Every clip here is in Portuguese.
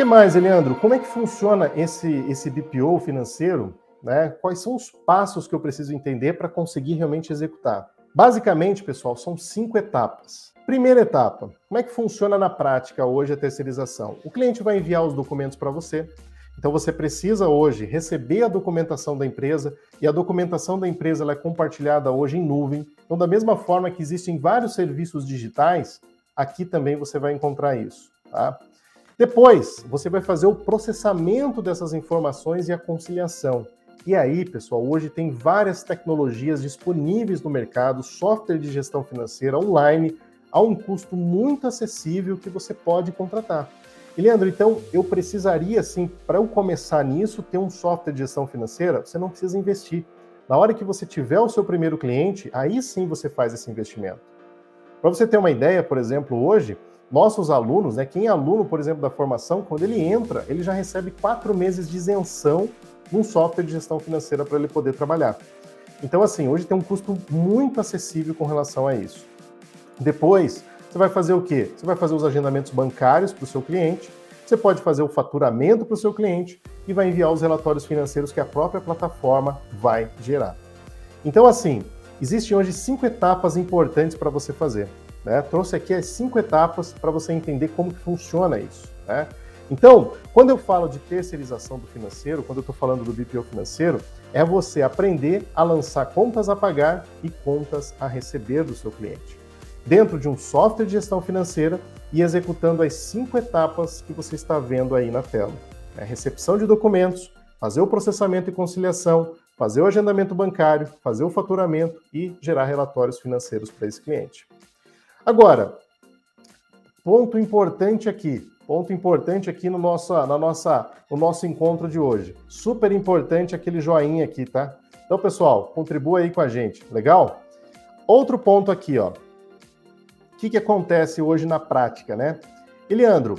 que mais, Eliandro? Como é que funciona esse, esse BPO financeiro? Né? Quais são os passos que eu preciso entender para conseguir realmente executar? Basicamente, pessoal, são cinco etapas. Primeira etapa, como é que funciona na prática hoje a terceirização? O cliente vai enviar os documentos para você, então você precisa hoje receber a documentação da empresa e a documentação da empresa é compartilhada hoje em nuvem. Então, da mesma forma que existem vários serviços digitais, aqui também você vai encontrar isso. Tá? Depois, você vai fazer o processamento dessas informações e a conciliação. E aí, pessoal, hoje tem várias tecnologias disponíveis no mercado, software de gestão financeira online, a um custo muito acessível que você pode contratar. E Leandro, então eu precisaria, assim, para eu começar nisso, ter um software de gestão financeira? Você não precisa investir. Na hora que você tiver o seu primeiro cliente, aí sim você faz esse investimento. Para você ter uma ideia, por exemplo, hoje, nossos alunos, né, quem é aluno, por exemplo, da formação, quando ele entra, ele já recebe quatro meses de isenção num software de gestão financeira para ele poder trabalhar. Então, assim, hoje tem um custo muito acessível com relação a isso. Depois, você vai fazer o quê? Você vai fazer os agendamentos bancários para o seu cliente, você pode fazer o faturamento para o seu cliente e vai enviar os relatórios financeiros que a própria plataforma vai gerar. Então, assim, existem hoje cinco etapas importantes para você fazer. Né? Trouxe aqui as cinco etapas para você entender como funciona isso. Né? Então, quando eu falo de terceirização do financeiro, quando eu estou falando do BPO financeiro, é você aprender a lançar contas a pagar e contas a receber do seu cliente dentro de um software de gestão financeira e executando as cinco etapas que você está vendo aí na tela. É recepção de documentos, fazer o processamento e conciliação, fazer o agendamento bancário, fazer o faturamento e gerar relatórios financeiros para esse cliente. Agora, ponto importante aqui, ponto importante aqui no nosso, na nossa, no nosso encontro de hoje. Super importante aquele joinha aqui, tá? Então, pessoal, contribua aí com a gente, legal? Outro ponto aqui, ó que, que acontece hoje na prática, né? Eliandro,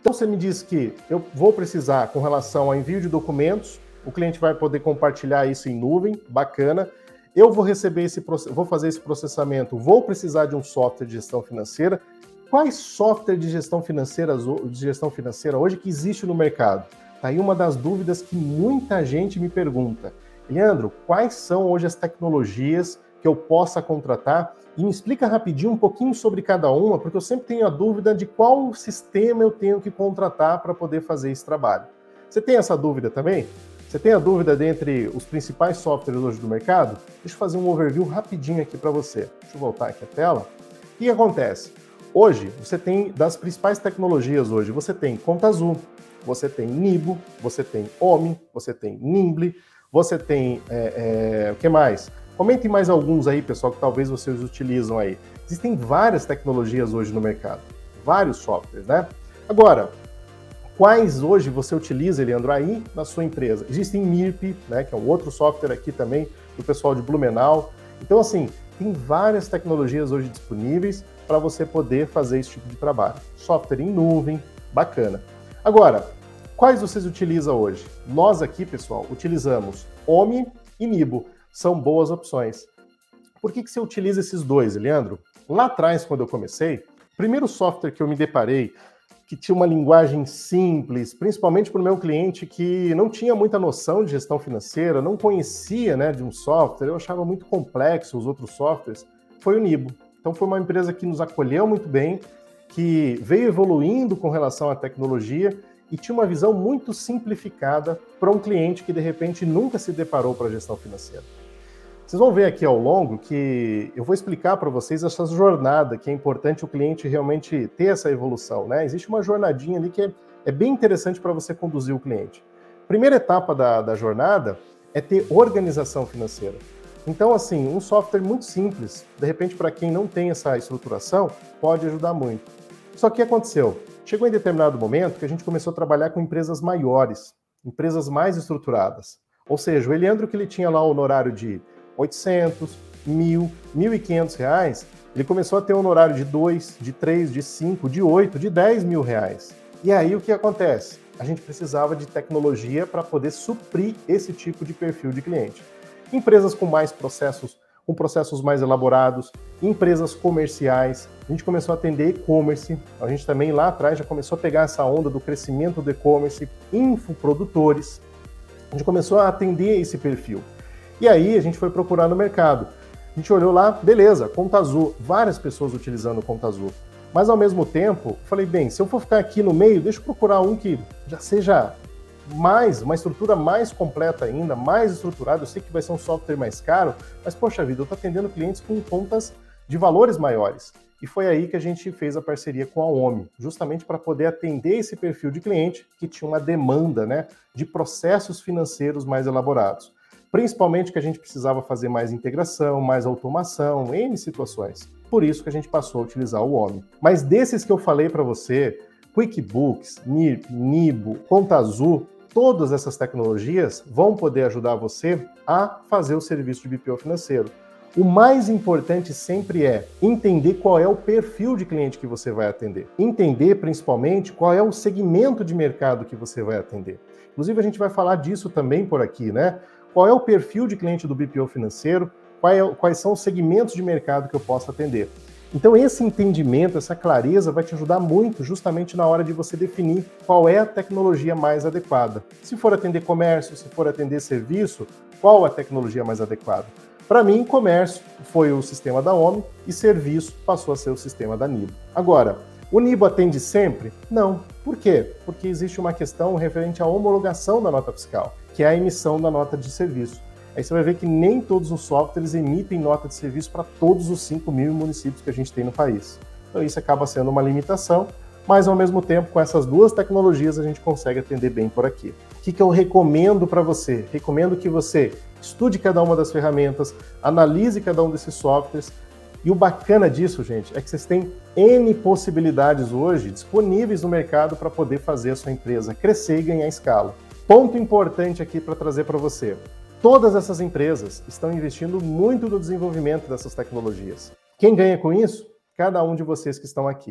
então você me diz que eu vou precisar com relação ao envio de documentos, o cliente vai poder compartilhar isso em nuvem, bacana. Eu vou receber esse vou fazer esse processamento, vou precisar de um software de gestão financeira. Quais software de gestão financeira, de gestão financeira hoje que existe no mercado? Tá aí uma das dúvidas que muita gente me pergunta. Leandro, quais são hoje as tecnologias que eu possa contratar e me explica rapidinho um pouquinho sobre cada uma, porque eu sempre tenho a dúvida de qual sistema eu tenho que contratar para poder fazer esse trabalho. Você tem essa dúvida também? Você tem a dúvida dentre os principais softwares hoje do mercado? Deixa eu fazer um overview rapidinho aqui para você. Deixa eu voltar aqui a tela. O que acontece? Hoje, você tem das principais tecnologias hoje, você tem Conta Azul, você tem Nibo, você tem OMI, você tem Nimble, você tem é, é, o que mais? Comentem mais alguns aí, pessoal, que talvez vocês utilizam aí. Existem várias tecnologias hoje no mercado, vários softwares, né? Agora, quais hoje você utiliza, Leandro, aí na sua empresa? Existem MIRP, né, que é um outro software aqui também do pessoal de Blumenau. Então, assim, tem várias tecnologias hoje disponíveis para você poder fazer esse tipo de trabalho. Software em nuvem, bacana. Agora, quais vocês utilizam hoje? Nós aqui, pessoal, utilizamos OMI e Nibo são boas opções. Por que, que você utiliza esses dois, Leandro? Lá atrás, quando eu comecei, o primeiro software que eu me deparei, que tinha uma linguagem simples, principalmente para o meu cliente que não tinha muita noção de gestão financeira, não conhecia né, de um software, eu achava muito complexo os outros softwares, foi o Nibo. Então foi uma empresa que nos acolheu muito bem, que veio evoluindo com relação à tecnologia e tinha uma visão muito simplificada para um cliente que de repente nunca se deparou para a gestão financeira. Vocês vão ver aqui ao longo que eu vou explicar para vocês essa jornada, que é importante o cliente realmente ter essa evolução. Né? Existe uma jornadinha ali que é, é bem interessante para você conduzir o cliente. Primeira etapa da, da jornada é ter organização financeira. Então, assim, um software muito simples, de repente, para quem não tem essa estruturação, pode ajudar muito. Só que aconteceu? Chegou em determinado momento que a gente começou a trabalhar com empresas maiores, empresas mais estruturadas. Ou seja, o Eliandro que ele tinha lá o honorário de 800, 1.000, 1.500 reais, ele começou a ter um honorário de 2, de 3, de 5, de 8, de 10 mil reais. E aí o que acontece? A gente precisava de tecnologia para poder suprir esse tipo de perfil de cliente. Empresas com mais processos, com processos mais elaborados, empresas comerciais. A gente começou a atender e-commerce. A gente também lá atrás já começou a pegar essa onda do crescimento do e-commerce, infoprodutores. A gente começou a atender esse perfil. E aí a gente foi procurar no mercado. A gente olhou lá, beleza, conta azul, várias pessoas utilizando conta azul. Mas ao mesmo tempo, falei, bem, se eu for ficar aqui no meio, deixa eu procurar um que já seja mais, uma estrutura mais completa ainda, mais estruturada. Eu sei que vai ser um software mais caro, mas poxa vida, eu estou atendendo clientes com contas de valores maiores. E foi aí que a gente fez a parceria com a OMI, justamente para poder atender esse perfil de cliente que tinha uma demanda né, de processos financeiros mais elaborados. Principalmente que a gente precisava fazer mais integração, mais automação, N situações. Por isso que a gente passou a utilizar o OMI. Mas desses que eu falei para você, QuickBooks, NIRP, Nibo, Conta Azul, todas essas tecnologias vão poder ajudar você a fazer o serviço de BPO financeiro. O mais importante sempre é entender qual é o perfil de cliente que você vai atender. Entender principalmente qual é o segmento de mercado que você vai atender. Inclusive, a gente vai falar disso também por aqui, né? Qual é o perfil de cliente do BPO financeiro? É quais são os segmentos de mercado que eu posso atender? Então, esse entendimento, essa clareza vai te ajudar muito justamente na hora de você definir qual é a tecnologia mais adequada. Se for atender comércio, se for atender serviço, qual a tecnologia mais adequada? Para mim, comércio foi o sistema da OMI e serviço passou a ser o sistema da NIBO. Agora, o NIBO atende sempre? Não. Por quê? Porque existe uma questão referente à homologação da nota fiscal, que é a emissão da nota de serviço. Aí você vai ver que nem todos os softwares emitem nota de serviço para todos os 5 mil municípios que a gente tem no país. Então isso acaba sendo uma limitação, mas ao mesmo tempo, com essas duas tecnologias, a gente consegue atender bem por aqui. O que, que eu recomendo para você? Recomendo que você estude cada uma das ferramentas, analise cada um desses softwares. E o bacana disso, gente, é que vocês têm N possibilidades hoje disponíveis no mercado para poder fazer a sua empresa crescer e ganhar escala. Ponto importante aqui para trazer para você. Todas essas empresas estão investindo muito no desenvolvimento dessas tecnologias. Quem ganha com isso? Cada um de vocês que estão aqui.